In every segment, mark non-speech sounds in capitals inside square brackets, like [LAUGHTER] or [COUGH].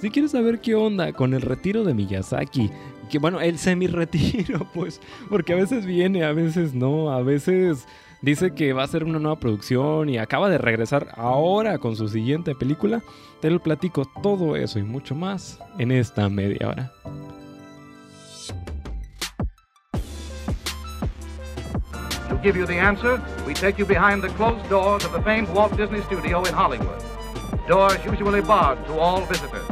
Si quieres saber qué onda con el retiro de Miyazaki, que bueno, el semi-retiro, [LAUGHS] pues, porque a veces viene, a veces no, a veces dice que va a ser una nueva producción y acaba de regresar ahora con su siguiente película, te lo platico todo eso y mucho más en esta media hora. Give you the answer, we take you behind the closed doors of the famed Walt Disney Studio in Hollywood. Doors usually barred to all visitors.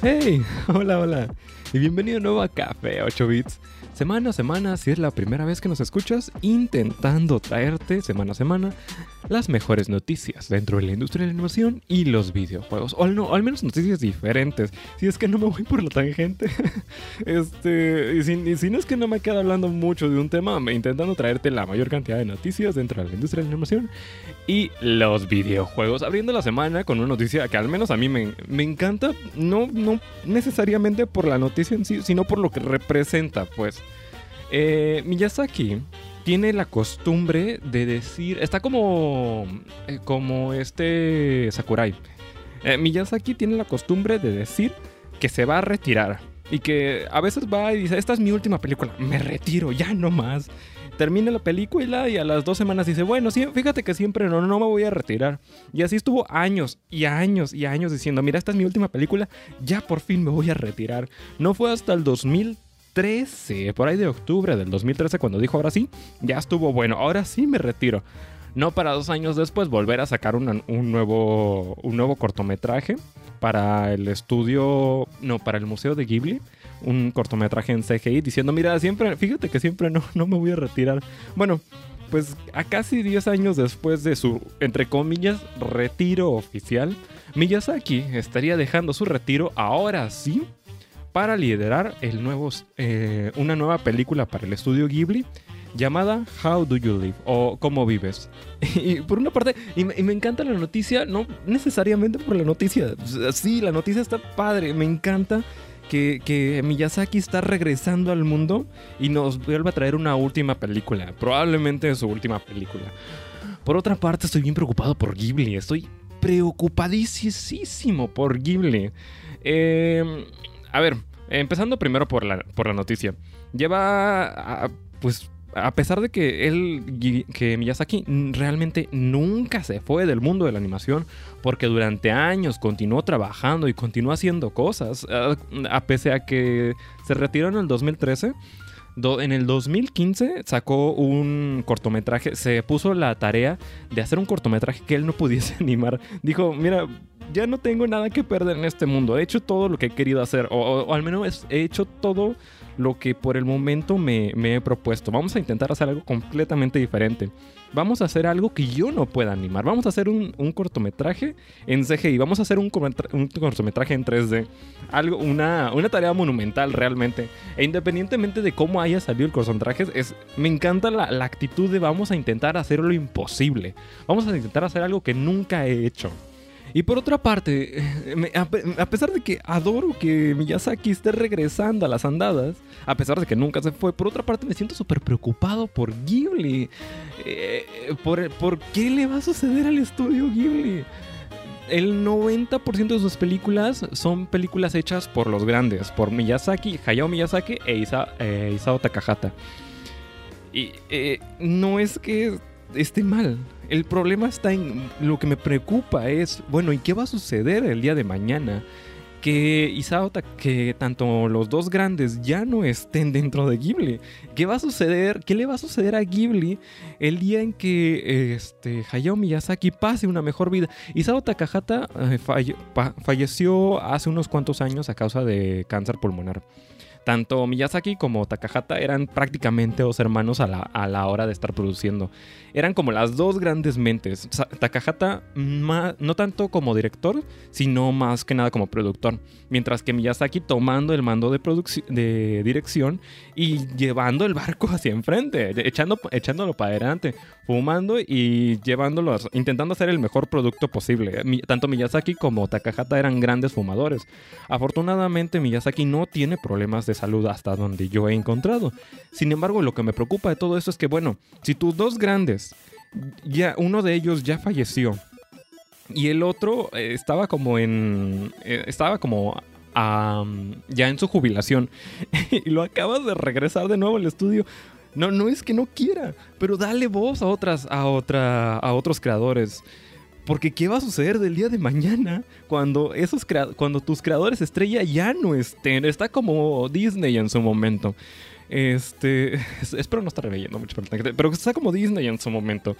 Hey, [LAUGHS] hola, hola. Y bienvenido de nuevo a Café 8 Bits. Semana a semana, si es la primera vez que nos escuchas, intentando traerte semana a semana las mejores noticias dentro de la industria de la animación y los videojuegos. O al, no, al menos noticias diferentes. Si es que no me voy por la tangente. [LAUGHS] este, y si, no es que no me quedo hablando mucho de un tema, intentando traerte la mayor cantidad de noticias dentro de la industria de la animación y los videojuegos. Abriendo la semana con una noticia que al menos a mí me, me encanta, no, no necesariamente por la noticia en sí, sino por lo que representa, pues. Eh, Miyazaki tiene la costumbre de decir, está como, eh, como este Sakurai. Eh, Miyazaki tiene la costumbre de decir que se va a retirar. Y que a veces va y dice, esta es mi última película, me retiro, ya no más termina la película y a las dos semanas dice, bueno, fíjate que siempre no, no me voy a retirar. Y así estuvo años y años y años diciendo, mira, esta es mi última película, ya por fin me voy a retirar. No fue hasta el 2013, por ahí de octubre del 2013, cuando dijo, ahora sí, ya estuvo bueno, ahora sí me retiro. No para dos años después volver a sacar una- un, nuevo, un nuevo cortometraje para el estudio, no, para el Museo de Ghibli un cortometraje en CGI diciendo, mira, siempre, fíjate que siempre no, no me voy a retirar. Bueno, pues a casi 10 años después de su, entre comillas, retiro oficial, Miyazaki estaría dejando su retiro ahora sí para liderar el nuevo, eh, una nueva película para el estudio Ghibli llamada How Do You Live o Cómo Vives. [LAUGHS] Y por una parte, y me, encanta la noticia, no necesariamente por la noticia, sí, la noticia está padre, me encanta que, que Miyazaki está regresando al mundo y nos vuelve a traer una última película, probablemente su última película. Por otra parte, estoy bien preocupado por Ghibli, estoy preocupadísimo por Ghibli. Eh, a ver, empezando primero por la, por la noticia. Lleva, a- pues, a pesar de que él, que Miyazaki realmente nunca se fue del mundo de la animación, porque durante años continuó trabajando y continuó haciendo cosas, a, a pesar a que se retiró en el 2013. Do- en el 2015 sacó un cortometraje, se puso la tarea de hacer un cortometraje que él no pudiese [LAUGHS] animar. Dijo, mira, ya no tengo nada que perder en este mundo, he hecho todo lo que he querido hacer, o, al menos he hecho todo lo que por el momento me, he propuesto. Vamos a intentar hacer algo completamente diferente. Vamos a hacer algo que yo no pueda animar. Vamos a hacer un, cortometraje en CGI. Vamos a hacer un cortometraje en 3D. Algo, una, una tarea monumental realmente. E independientemente de cómo haya salido el cortometraje, es, me encanta la, la actitud de vamos a intentar hacer lo imposible. Vamos a intentar hacer algo que nunca he hecho. Y por otra parte, eh, a, pe- a pesar de que adoro que Miyazaki esté regresando a las andadas, a pesar de que nunca se fue, por otra parte me siento súper preocupado por Ghibli. Eh, por, por qué le va a suceder al estudio Ghibli? El 90% de sus películas son películas hechas por los grandes, por Miyazaki, Hayao Miyazaki e eh, Isao Takahata. Y eh, no es que esté mal. El problema está en lo que me preocupa es, bueno, ¿y qué va a suceder el día de mañana? Que Isao, que tanto los dos grandes ya no estén [LAUGHS] dentro de Ghibli. ¿Qué va a suceder? ¿Qué le va a suceder a Ghibli el día en que este, Hayao Miyazaki pase una mejor vida? Isao Takahata eh, falleció hace unos cuantos años a causa de cáncer pulmonar. Tanto Miyazaki como Takahata eran prácticamente dos hermanos a la, a la hora de estar produciendo. Eran como las dos grandes mentes. Takahata ma- no tanto como director, sino más que nada como productor. Mientras que Miyazaki tomando el mando de, de dirección y llevando el barco [LAUGHS] hacia enfrente, echando, echándolo para adelante, fumando y llevándolo, intentando hacer el mejor producto posible. Tanto Miyazaki como Takahata eran grandes fumadores. Afortunadamente Miyazaki no tiene problemas de salud hasta donde yo he encontrado. Sin embargo, lo que me preocupa de todo esto es que, bueno, si tus dos grandes, ya uno de ellos ya falleció y el otro eh, estaba como en... eh, estaba como ya en su jubilación [LAUGHS] y lo acabas de regresar de nuevo al estudio. No, no es que no quiera, pero dale voz a otras, a otra, a otros creadores. Porque ¿qué va a suceder del día de mañana cuando esos cuando tus creadores estrella ya no estén? Está como Disney en su momento. Este, [LAUGHS] es- espero no estar leyendo mucho, pero está como Disney en su momento.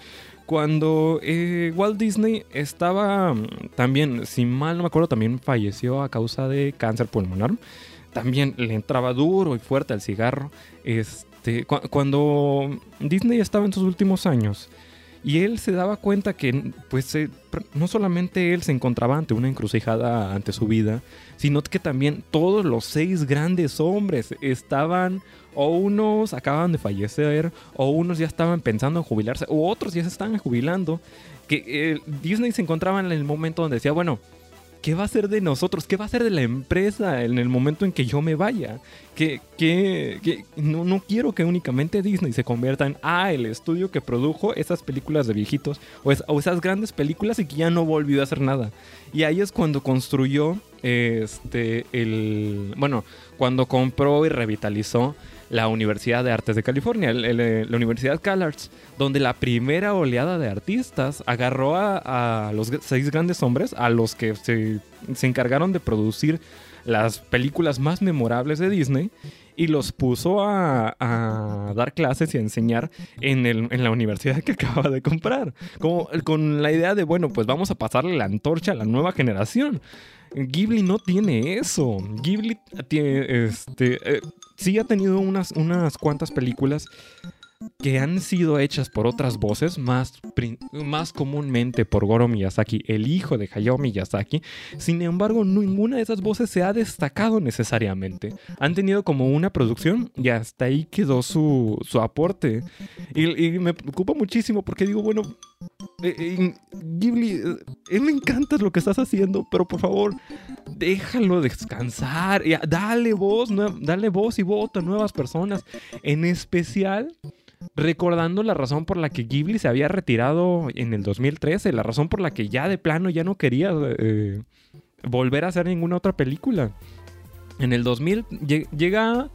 Cuando eh, Walt Disney estaba mm, también, si mal no me acuerdo, también falleció a causa de cáncer pulmonar. También le entraba duro y fuerte al cigarro. Este, cu- cuando Disney estaba en sus últimos años y él se daba cuenta que, pues, eh, no solamente él se encontraba ante una encrucijada ante su vida, sino que también todos los seis grandes hombres estaban, o unos acababan de fallecer, o unos ya estaban pensando en jubilarse, o otros ya se estaban jubilando, que eh, Disney se encontraba en el momento donde decía, bueno, ¿qué va a ser de nosotros? ¿Qué va a ser de la empresa en el momento en que yo me vaya? Que, que, que no, no quiero que únicamente Disney se convierta en, ah, el estudio que produjo esas películas de viejitos o, es- o esas grandes películas y que ya no volvió a hacer nada. Y ahí es cuando construyó, este, el, bueno, cuando compró y revitalizó la Universidad de Artes de California, el- el- la Universidad CalArts, donde la primera oleada de artistas agarró a, a los seis grandes hombres, a los que se, se encargaron de producir las películas más memorables de Disney, y los puso a, dar clases y a enseñar en, la universidad que [LAUGHS] acababa de comprar. Como, con la idea de, bueno, pues vamos a pasarle la antorcha a la nueva generación. Ghibli no tiene eso. Ghibli tiene, este, eh, sí ha tenido unas cuantas películas que han sido hechas por otras voces, más, comúnmente por Goro Miyazaki, el hijo de Hayao Miyazaki. Sin embargo, ninguna de esas voces se ha destacado necesariamente. Han tenido como una producción y hasta ahí quedó su, aporte. Y, me preocupa muchísimo porque digo, bueno, eh, eh, Ghibli, eh, me encanta lo que estás haciendo, pero por favor, déjalo descansar. Dale voz, dale voz y voto a nuevas personas. En especial, recordando la razón por la que Ghibli se había retirado en el 2013, la razón por la que ya de plano ya no quería eh, volver a hacer ninguna otra película. En el 2000 lle- llega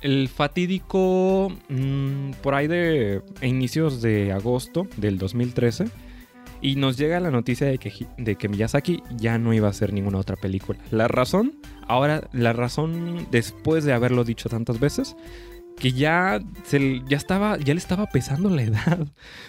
el fatídico mm, por ahí de inicios de agosto del 2013 y nos llega la noticia de que, de que Miyazaki ya no iba a hacer ninguna otra película. La razón, ahora la razón después de haberlo dicho tantas veces, que ya, se, ya, estaba, ya le estaba pesando la edad.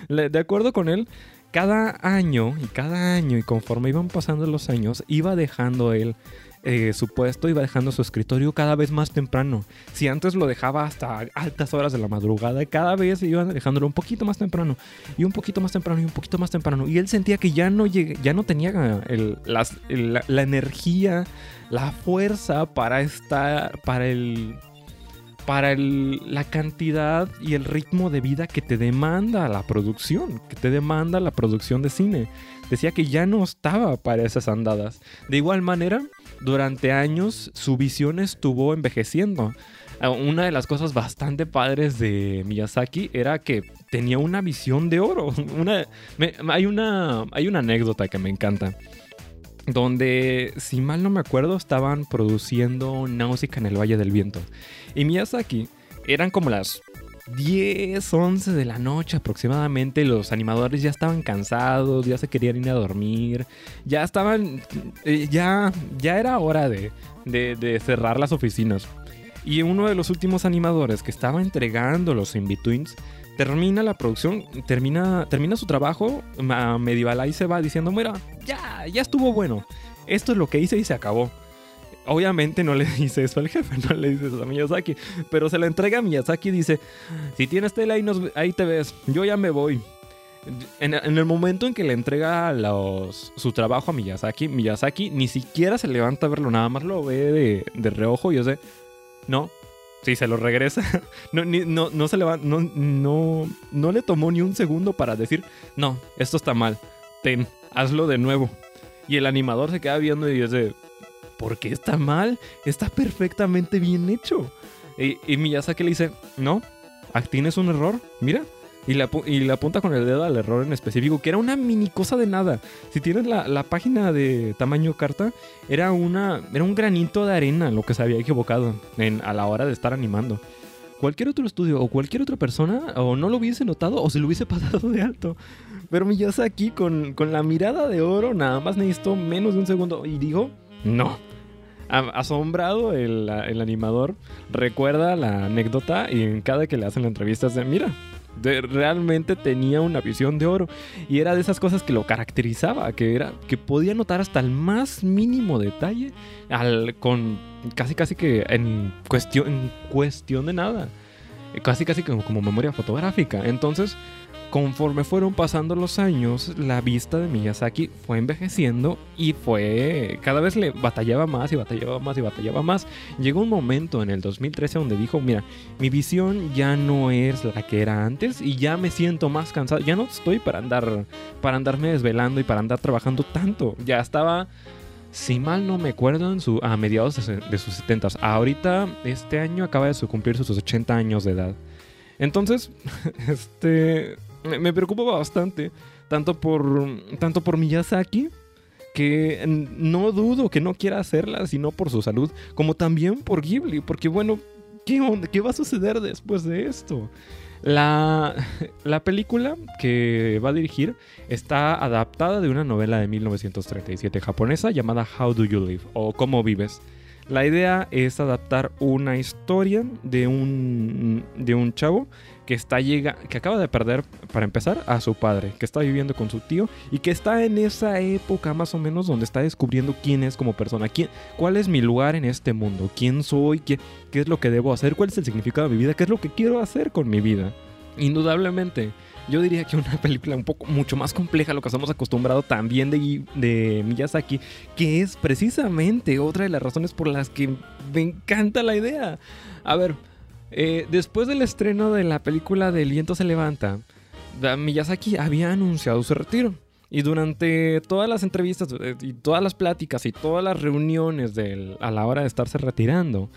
[LAUGHS] De acuerdo con él, cada año y cada año y conforme iban pasando los años, iba dejando él eh, su puesto, iba dejando su escritorio cada vez más temprano. Si antes lo dejaba hasta altas horas de la madrugada, cada vez iban dejándolo un poquito más temprano y un poquito más temprano y un poquito más temprano. Y él sentía que ya no, ya no tenía las- el- la, la energía, la fuerza para estar, para el para la cantidad y el ritmo de vida que te demanda la producción, que te demanda la producción de cine. Decía que ya no estaba para esas andadas. De igual manera, durante años su visión estuvo envejeciendo. Ah, Una de las cosas bastante padres de Miyazaki era que tenía una visión de oro. [LAUGHS] Hay, una, hay una anécdota que me encanta. Donde, si mal no me acuerdo, estaban produciendo Náusica en el Valle del Viento. Y Miyazaki eran como las 10, 11 de la noche aproximadamente. Los animadores ya estaban cansados, ya se querían ir a dormir. Ya estaban. eh, ya, ya era hora de, de- de cerrar las oficinas. Y uno de los últimos animadores que estaba entregando los in-betweens termina la producción, termina, termina su trabajo, Medieval se va diciendo: Mira, ya, ya estuvo bueno. Esto es lo que hice y se acabó. Obviamente no le [LAUGHS] dice eso al jefe, no le dice eso a Miyazaki, pero se la entrega a Miyazaki y dice, si tienes tela ahí, nos- ahí te ves, yo ya me voy. En, en el momento en que le entrega los- su trabajo a Miyazaki, Miyazaki ni siquiera se levanta a verlo, nada más lo ve de, de reojo y yo sé, no, si se lo regresa, [LAUGHS] no, no, no se le va, no, no, no le tomó ni un segundo para decir, no, esto está mal, ten, hazlo de nuevo. Y el animador se queda viendo y dice, ¿por qué está mal? Está perfectamente bien hecho. Y, y Miyazaki le dice, no, tienes un error, mira. Y le, y le apunta con el dedo al error en específico, que era una mini cosa de nada. Si tienes la, la página de tamaño carta, era, una, era un granito de arena lo que se había equivocado en- a la hora de estar animando. Cualquier otro estudio o cualquier otra persona o no lo hubiese notado o se lo hubiese [LAUGHS] pasado de alto. Pero Miyazaki con, con la mirada de oro nada más necesitó menos de un segundo y dijo, no. Asombrado el, el animador recuerda la anécdota y en cada que le hacen la entrevista es de, mira, realmente tenía una visión de oro y era de esas cosas que lo caracterizaba, que era que podía notar hasta el más mínimo detalle al, con casi casi que en cuestión, en cuestión de nada, casi casi como, como memoria fotográfica. Entonces, conforme fueron pasando los años, la vista de Miyazaki fue envejeciendo y fue cada vez le batallaba más y batallaba más y batallaba más. Llegó un momento en el 2013 donde dijo, mira, mi visión ya no es la que era antes y ya me siento más cansado, ya no estoy para andar para andarme desvelando y para andar trabajando tanto. Ya estaba si mal no me acuerdo, en su, a mediados de, su- de sus 70 Ahorita, este año acaba de cumplir sus 80 años de edad. Entonces, [LAUGHS] este, me, me preocupa bastante, tanto por, tanto por Miyazaki, que no dudo que no quiera hacerla, sino por su salud, como también por Ghibli, porque bueno, ¿qué, onda? ¿Qué va a suceder después de esto? La, la película que va a dirigir está adaptada de una novela de 1937 japonesa llamada How Do You Live o Cómo Vives. La idea es adaptar una historia de un, de un chavo que, está llega, que acaba de perder, para empezar, a su padre, que está viviendo con su tío y que está en esa época más o menos donde está descubriendo quién es como persona, quién, cuál es mi lugar en este mundo, quién soy, qué, qué es lo que debo hacer, cuál es el significado de mi vida, qué es lo que quiero hacer con mi vida. Indudablemente, yo diría que una [LAUGHS] película un poco mucho más compleja a lo que estamos acostumbrados también de, de Miyazaki, que es precisamente otra de las razones por las que me encanta la idea. A ver, eh, después del estreno de la película del viento se levanta, Miyazaki había anunciado su retiro. Y durante todas las entrevistas eh, y todas las pláticas y todas las reuniones a la hora de estarse retirando,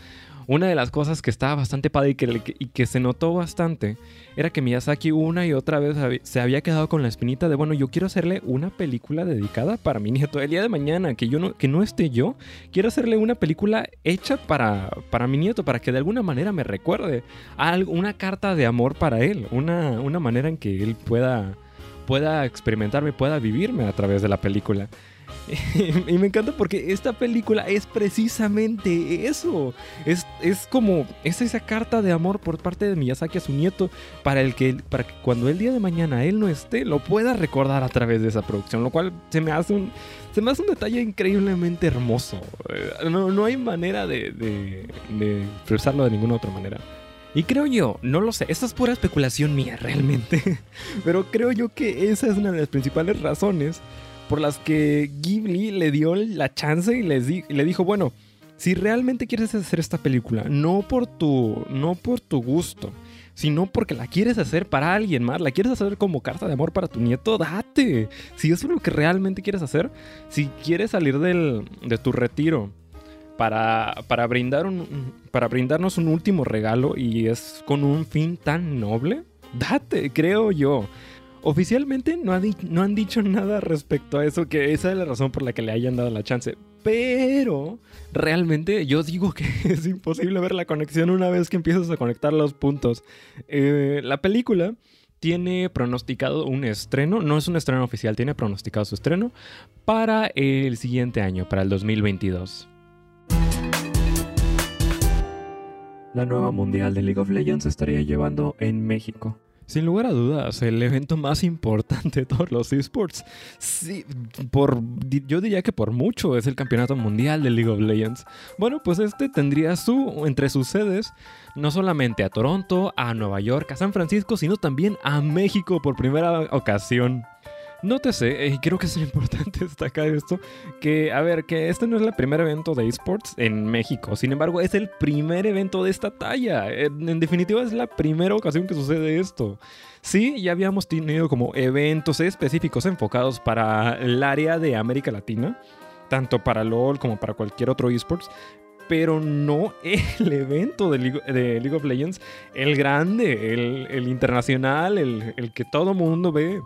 una de las cosas que estaba bastante padre y que, se notó bastante era que Miyazaki una y otra vez se había quedado con la espinita de, bueno, yo quiero hacerle una película dedicada para mi nieto. El día de mañana, que, yo no, que no esté yo, quiero hacerle una película hecha para, para mi nieto, para que de alguna manera me recuerde. Algo, una carta de amor para él, una, una manera en que él pueda, pueda experimentarme, pueda vivirme a través de la película. [LAUGHS] y me encanta porque esta película es precisamente eso. Es, es como, es esa carta de amor por parte de Miyazaki a su nieto para, el que, para que cuando el día de mañana él no esté, lo pueda recordar a través de esa producción. Lo cual se me hace un, se me hace un detalle increíblemente hermoso. Eh, No, no hay manera de, de, de expresarlo de ninguna otra manera. Y creo yo, no lo sé, esta es pura especulación mía realmente, [LAUGHS] pero creo yo que esa es una de las principales razones por las que Ghibli le dio la chance y le dijo, bueno, si realmente quieres hacer esta película, no por tu, no por tu gusto, sino porque la quieres hacer para alguien más, la quieres hacer como carta de amor para tu nieto, date. Si eso es lo que realmente quieres hacer, si quieres salir del, de tu retiro para, para, brindar un, para brindarnos un último regalo y es con un fin tan noble, date, creo yo. Oficialmente no, han dicho nada respecto a eso, que esa es la razón por la que le hayan dado la chance. Pero realmente yo digo que [LAUGHS] es imposible ver la conexión una vez que empiezas a conectar los puntos. Eh, la película tiene pronosticado un estreno, no es un estreno oficial, tiene pronosticado su estreno para el siguiente año, para el 2022. La nueva mundial de League of Legends estaría llevando en México. Sin lugar a dudas, el evento más importante de todos los esports. Sí, por, yo diría que por mucho es el campeonato mundial de League of Legends. Bueno, pues este tendría su, entre sus sedes, no solamente a Toronto, a Nueva York, a San Francisco, sino también a México por primera ocasión. Nótese, y creo que es [LAUGHS] importante destacar esto, que, a ver, que este no es el primer evento de esports en México, sin embargo, es el primer evento de esta talla. En, en definitiva, es la primera ocasión que sucede esto. Sí, ya habíamos tenido como eventos específicos enfocados para el área de América Latina, tanto para LOL como para cualquier otro esports, pero no el evento de League, of Legends, el grande, el, internacional, el, el, que todo mundo ve.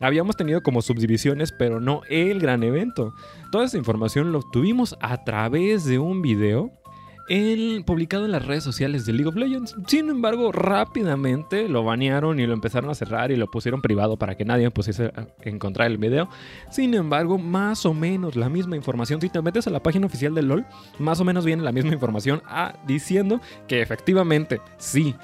Habíamos tenido como subdivisiones, pero no el gran evento. Toda esa información lo tuvimos a través de un video publicado en las redes sociales de League of Legends. Sin embargo, rápidamente lo banearon y lo empezaron a cerrar y lo pusieron privado para que nadie pudiese encontrar el video. Sin embargo, más o menos la misma información, si te metes a la página oficial de LOL, más o menos viene la misma información ah, diciendo que efectivamente sí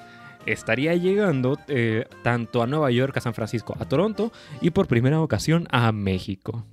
estaría llegando eh, tanto a Nueva York, a San Francisco, a Toronto y por primera ocasión a México.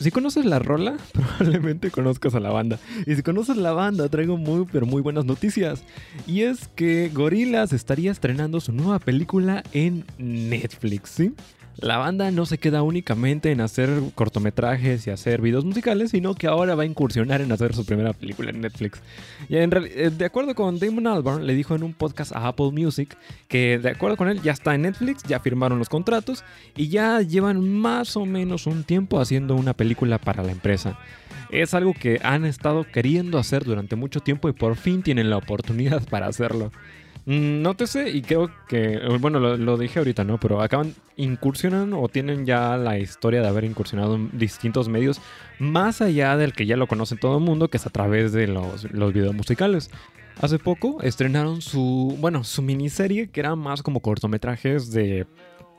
Si conoces la rola, [LAUGHS] probablemente conozcas a la banda. Y si conoces la banda, traigo muy pero muy buenas noticias. Y es que Gorillaz estaría estrenando su nueva película en Netflix, ¿sí? La banda no se queda únicamente en hacer cortometrajes y hacer videos musicales, sino que ahora va a incursionar en hacer su primera película en Netflix. Y eh, de acuerdo con Damon Albarn, le dijo en un podcast a Apple Music que de acuerdo con él ya está en Netflix, ya firmaron los contratos y ya llevan más o menos un tiempo haciendo una película para la empresa. Es algo que han estado queriendo hacer durante mucho tiempo y por fin tienen la oportunidad para hacerlo. Mm, nótese, y creo que, bueno, lo, dije ahorita, ¿no? Pero acaban, incursionan o tienen ya la historia de haber incursionado en distintos medios, más allá del que ya lo conoce todo el mundo, que es a través de los, los videos musicales. Hace poco estrenaron su, bueno, su miniserie, que era más como cortometrajes de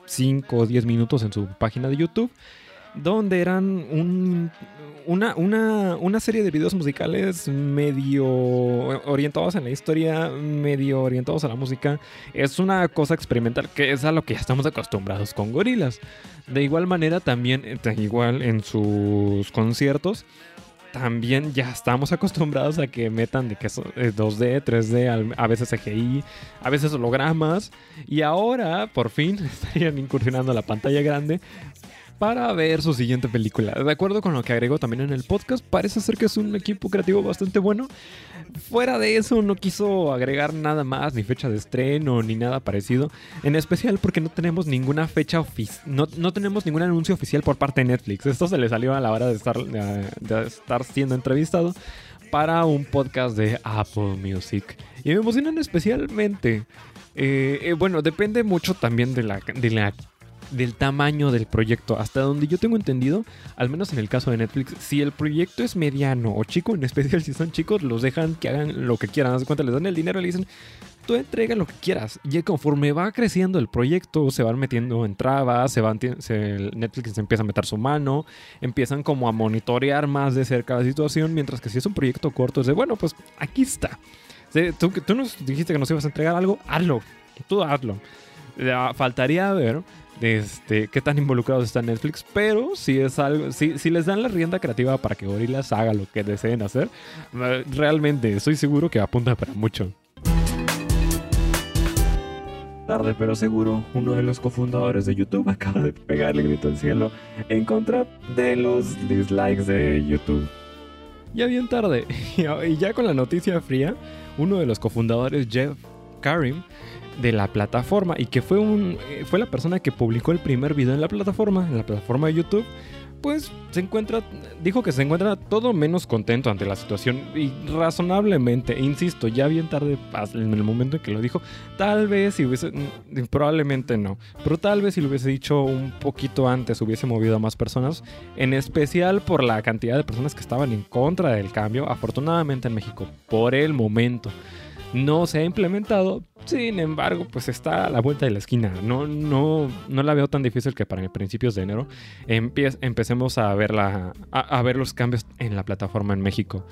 5 o 10 minutos en su página de YouTube donde eran una, una, serie de videos musicales medio orientados en la historia, medio orientados a la música. Es una cosa experimental que es a lo que ya estamos acostumbrados con gorilas. De igual manera, también, eh, igual en sus conciertos, también ya estamos acostumbrados a que metan de que 2D, 3D, a veces CGI, a veces hologramas. Y ahora, por fin, [LAUGHS] estarían incursionando a la pantalla grande para ver su siguiente película. De acuerdo con lo que agregó también en el podcast, parece ser que es un equipo creativo bastante bueno. Fuera de eso, no quiso agregar nada más, ni fecha de estreno, ni nada parecido. En especial porque no tenemos ninguna fecha oficial, no, no, tenemos ningún anuncio oficial por parte de Netflix. Esto se le salió a la hora de estar, de, estar siendo entrevistado para un podcast de Apple Music. Y me emocionan especialmente. Eh, eh, bueno, depende mucho también de la, de la del tamaño del proyecto. Hasta donde yo tengo entendido, al menos en el caso de Netflix, si el proyecto es mediano o chico, en especial si son chicos, los dejan que hagan lo que quieran. Haz cuenta, les dan el dinero y le dicen, tú entrega lo que quieras. Y conforme va creciendo el proyecto, se van metiendo en trabas, se van, Netflix empieza a meter su mano, empiezan como a monitorear más de cerca la situación, mientras que si es un proyecto corto, es de, bueno, pues aquí está. Tú, tú nos dijiste que nos ibas a entregar algo, hazlo, tú hazlo. Faltaría ver este, qué tan involucrados está Netflix, pero si es algo, si, si les dan la rienda creativa para que Gorillaz haga lo que deseen hacer, eh, realmente estoy seguro que apunta para mucho. Tarde pero seguro, uno de los cofundadores de YouTube acaba de pegarle grito al cielo en contra de los dislikes de YouTube. Ya bien tarde, [LAUGHS] y ya con la noticia fría, uno de los cofundadores, Jeff Karim, de la plataforma y que fue, un, eh, fue la persona que publicó el primer video en la plataforma, en la plataforma de YouTube, pues se encuentra, dijo que se encuentra todo menos contento ante la situación y razonablemente, insisto, ya bien tarde en el momento en que lo dijo, tal vez si hubiese, mm, probablemente no, pero tal vez si lo hubiese dicho un poquito antes hubiese movido a más personas, en especial por la cantidad de personas que estaban en contra del cambio, afortunadamente en México, por el momento no se ha implementado. Sin embargo, pues está a la vuelta de la esquina. No, no, no la veo tan difícil que para principios de enero empecemos a ver, los cambios en la plataforma en México.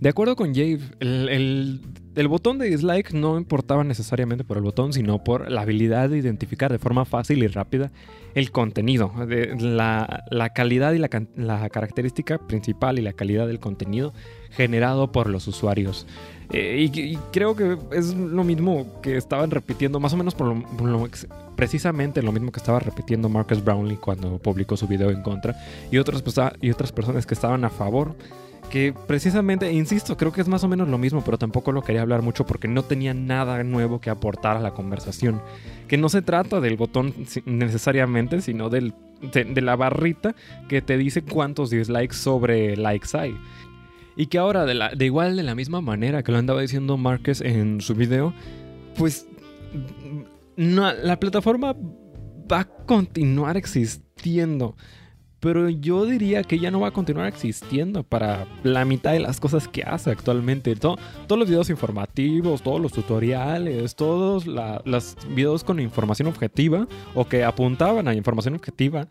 De acuerdo con Jave, el, botón de dislike no importaba necesariamente por el botón, sino por la habilidad de identificar de forma fácil y rápida el contenido, la, calidad y la, característica principal y la calidad del contenido generado por los usuarios. Eh, y, creo que es lo mismo que estaban repitiendo, más o menos por lo, precisamente lo mismo que estaba repitiendo Marcus Brownlee cuando publicó su video en contra y otras, y otras personas que estaban a favor que precisamente, insisto, creo que es más o menos lo mismo, pero tampoco lo quería hablar mucho porque no tenía nada nuevo que aportar a la conversación. Que no se trata del botón necesariamente, sino del, de, la barrita que te dice cuántos dislikes sobre likes hay. Y que ahora, de, la, de igual, de la misma manera que lo andaba diciendo Márquez en su video, pues la plataforma va a continuar existiendo. Pero yo diría que ya no va a continuar existiendo para la mitad de las cosas que hace actualmente. todos los videos informativos, todos los tutoriales, todos los videos con información objetiva o que apuntaban a información objetiva,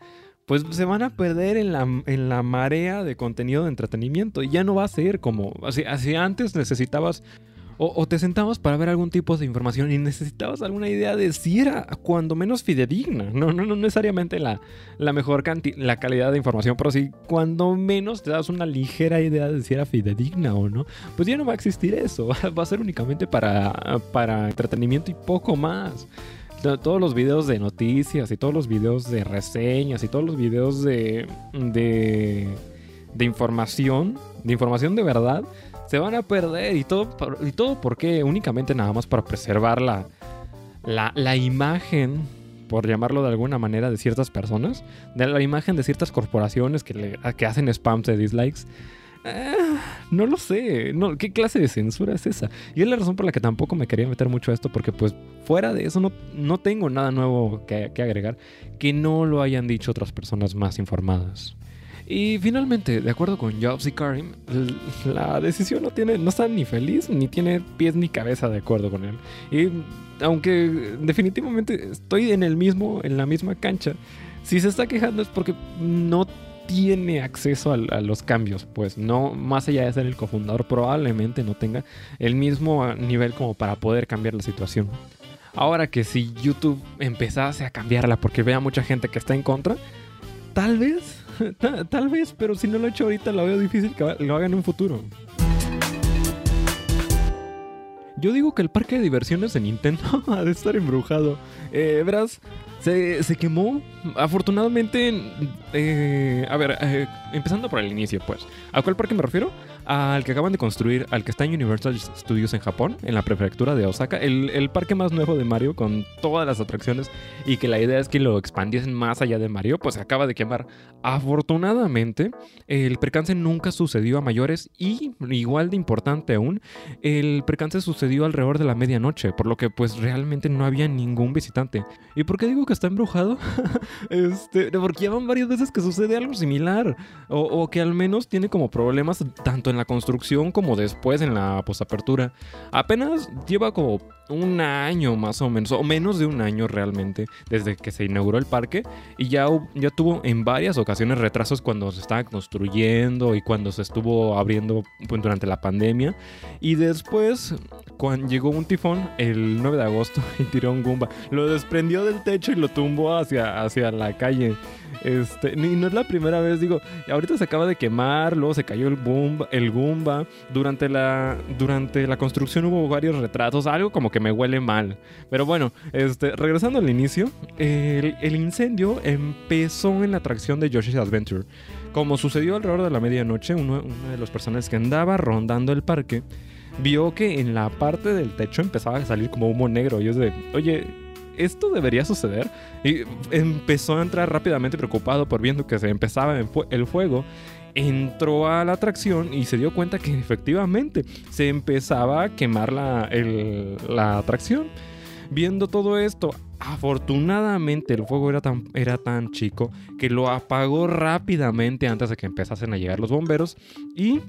pues se van a perder en la, en la marea de contenido de entretenimiento. Y ya no va a ser como, así, así antes necesitabas o, te sentabas para ver algún tipo de información y necesitabas alguna idea de si era cuando menos fidedigna. No, no, no necesariamente la, la mejor la calidad de información, pero sí cuando menos te das una ligera idea de si era fidedigna o no. Pues ya no va a existir eso. [LAUGHS] Va a ser únicamente para, para entretenimiento y poco más todos los videos de noticias y todos los videos de reseñas y todos los videos de, de, de información, de información de verdad, se van a perder. ¿Y todo, y todo porque únicamente nada más para preservar la, la, imagen, por llamarlo de alguna manera, de ciertas personas, de la imagen de ciertas corporaciones que, le, que hacen spams de dislikes. No lo sé. No, ¿Qué clase de censura es esa? Y es la razón por la que tampoco me quería meter mucho a esto, porque pues fuera de eso no, no tengo nada nuevo que, que agregar que no lo hayan dicho otras personas más informadas. Y finalmente, de acuerdo con Jobs y Karim, la decisión no tiene, no está ni feliz ni tiene pies ni cabeza de acuerdo con él. Y aunque definitivamente estoy en el mismo, en la misma cancha, si se está quejando es porque no tiene acceso a, los cambios, pues no, más allá de ser el cofundador, probablemente no tenga el mismo nivel como para poder cambiar la situación. Ahora que si YouTube empezase a cambiarla porque vea mucha gente que está en contra, tal vez [LAUGHS] Tal, vez, pero si no lo he hecho ahorita, lo veo difícil que lo haga en un futuro. Yo digo que el parque de diversiones de Nintendo [LAUGHS] ha de estar embrujado. Eh, verás, se, quemó. Afortunadamente, eh, a ver, eh, empezando por el inicio, pues. ¿A cuál parque me refiero? Al que acaban de construir, al que está en Universal Studios en Japón, en la prefectura de Osaka. El, parque más nuevo de Mario, con todas las atracciones. Y que la idea es que lo expandiesen más allá de Mario, pues se acaba de quemar. Afortunadamente, el percance nunca sucedió a mayores. Y, igual de importante aún, el percance sucedió alrededor de la medianoche. Por lo que, pues realmente no había ningún visitante. ¿Y por qué digo que está embrujado? [LAUGHS] este, porque ya van varias veces que sucede algo similar. O, que al menos tiene como problemas tanto en la construcción como después en la posapertura. Apenas lleva como un año más o menos, o menos de un año realmente, desde que se inauguró el parque. Y ya, ya tuvo en varias ocasiones retrasos cuando se estaba construyendo y cuando se estuvo abriendo pues, durante la pandemia. Y después, cuando llegó un tifón el 9 de agosto [LAUGHS] y tiró un Goomba, lo desprendió del techo y lo tumbó hacia, hacia la calle. Este, y no es la primera vez, digo, ahorita se acaba de quemar, luego se cayó el, boom, el Goomba. Durante la, durante la construcción hubo varios retrasos, algo como que me huele mal. Pero bueno, este, regresando al inicio, el, incendio empezó en la atracción de Yoshi's Adventure. Como sucedió alrededor de la medianoche, uno, de los personajes que andaba rondando el parque vio que en la parte del techo empezaba a salir como humo negro. Y es de, oye, ¿esto debería suceder? Y empezó a entrar rápidamente preocupado por viendo que se empezaba el fuego entró a la atracción y se dio cuenta que efectivamente se empezaba a quemar la, la atracción. Viendo todo esto, afortunadamente el fuego era tan, era tan chico que lo apagó rápidamente antes de que empezasen a llegar los bomberos y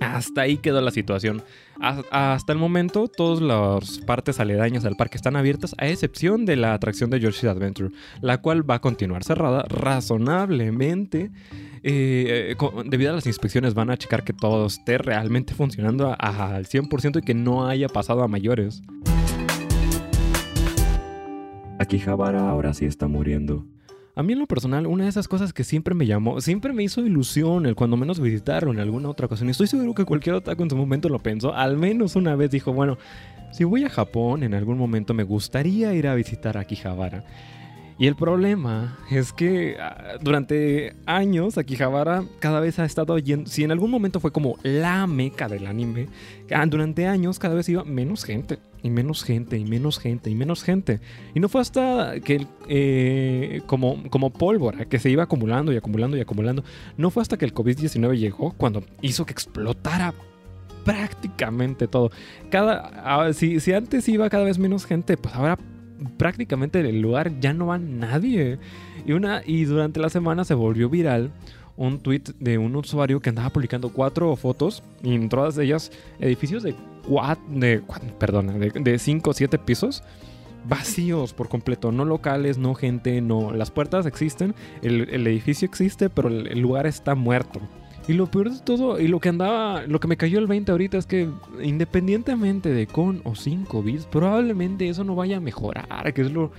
hasta ahí quedó la situación. Hasta el momento, todas las partes aledañas del parque están abiertas, a excepción de la atracción de Yoshi's Adventure, la cual va a continuar cerrada razonablemente eh, debido a las inspecciones van a checar que todo esté realmente funcionando al 100% y que no haya pasado a mayores. Aquí Javara ahora sí está muriendo. A mí en lo personal, una de esas cosas que siempre me llamó, siempre me hizo ilusión el cuando menos visitaron en alguna otra ocasión. Estoy seguro que cualquier otaku en su momento lo pensó. Al menos una vez dijo, bueno, si voy a Japón en algún momento me gustaría ir a visitar Akihabara. Y el problema es que ah, durante años Akihabara cada vez ha estado yendo, si en algún momento fue como la meca del anime, ah, durante años cada vez iba menos gente, y menos gente, y menos gente, y menos gente. Y no fue hasta que, eh, como, como pólvora, que se iba acumulando y acumulando y acumulando, no fue hasta que el COVID-19 llegó cuando hizo que explotara prácticamente todo. Cada, ah, si, si antes iba cada vez menos gente, pues ahora prácticamente el lugar ya no va nadie. Y, una, y durante la semana se volvió viral un tweet de un usuario que andaba publicando cuatro fotos y en todas ellas edificios de cuatro, de, perdona, de, cinco o siete pisos vacíos por completo, no locales, no gente, no. Las puertas existen, el, edificio existe, pero el lugar está muerto. Y lo peor de todo, y lo que andaba, lo que me cayó el 20 ahorita es que independientemente de con o sin COVID, probablemente eso no vaya a mejorar, que es lo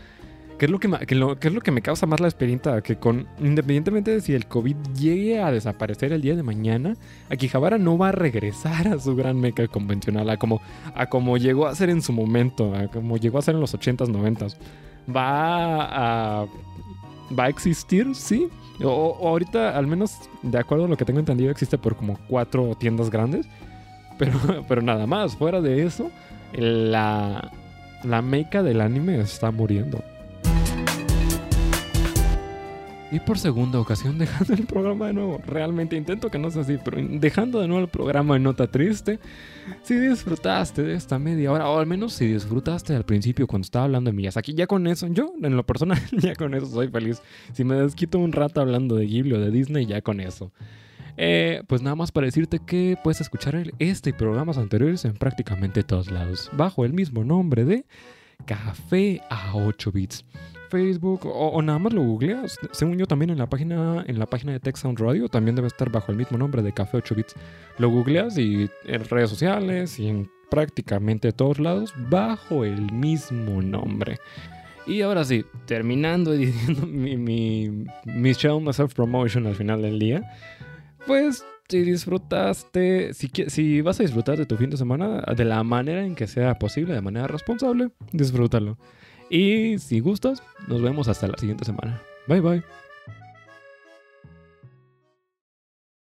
que es lo que, que es lo que me causa más la experiencia, que con independientemente de si el COVID llegue a desaparecer el día de mañana, Akihabara no va a regresar a su gran meca convencional, a como, a como llegó a ser en su momento, a como llegó a ser en los 80s, 90s. Va a, va a existir, sí, o, ahorita, al menos de acuerdo a lo que tengo entendido, existe por como cuatro tiendas grandes. [LAUGHS] Pero, pero nada más, fuera de eso, la, la meca del anime está muriendo. Y por segunda ocasión [LAUGHS] dejando el programa de nuevo. Realmente intento que no sea así, pero dejando de nuevo el programa en nota triste. Si disfrutaste de esta media hora, o al menos si disfrutaste al principio cuando estaba hablando de Miyazaki, ya con eso, yo en lo personal [LAUGHS] ya con eso soy feliz. Si me desquito un rato hablando de Ghibli o de Disney, ya con eso. Eh, pues nada más para decirte que puedes escuchar este y programas anteriores en prácticamente todos lados, bajo el mismo nombre de Café a 8 bits. Facebook o, nada más lo googleas. Según yo también en la página en la página de Tech Sound Radio también debe estar bajo el mismo nombre de Café 8 Bits. Lo googleas y en redes sociales y en prácticamente todos lados bajo el mismo nombre. Y ahora sí, terminando [LAUGHS] diciendo mi, mi, mi show, self-promotion al final del día, pues si disfrutaste, si, si vas a disfrutar de tu fin de semana de la manera en que sea posible, de manera responsable, disfrútalo. Y si gustas, nos vemos hasta la siguiente semana. Bye bye.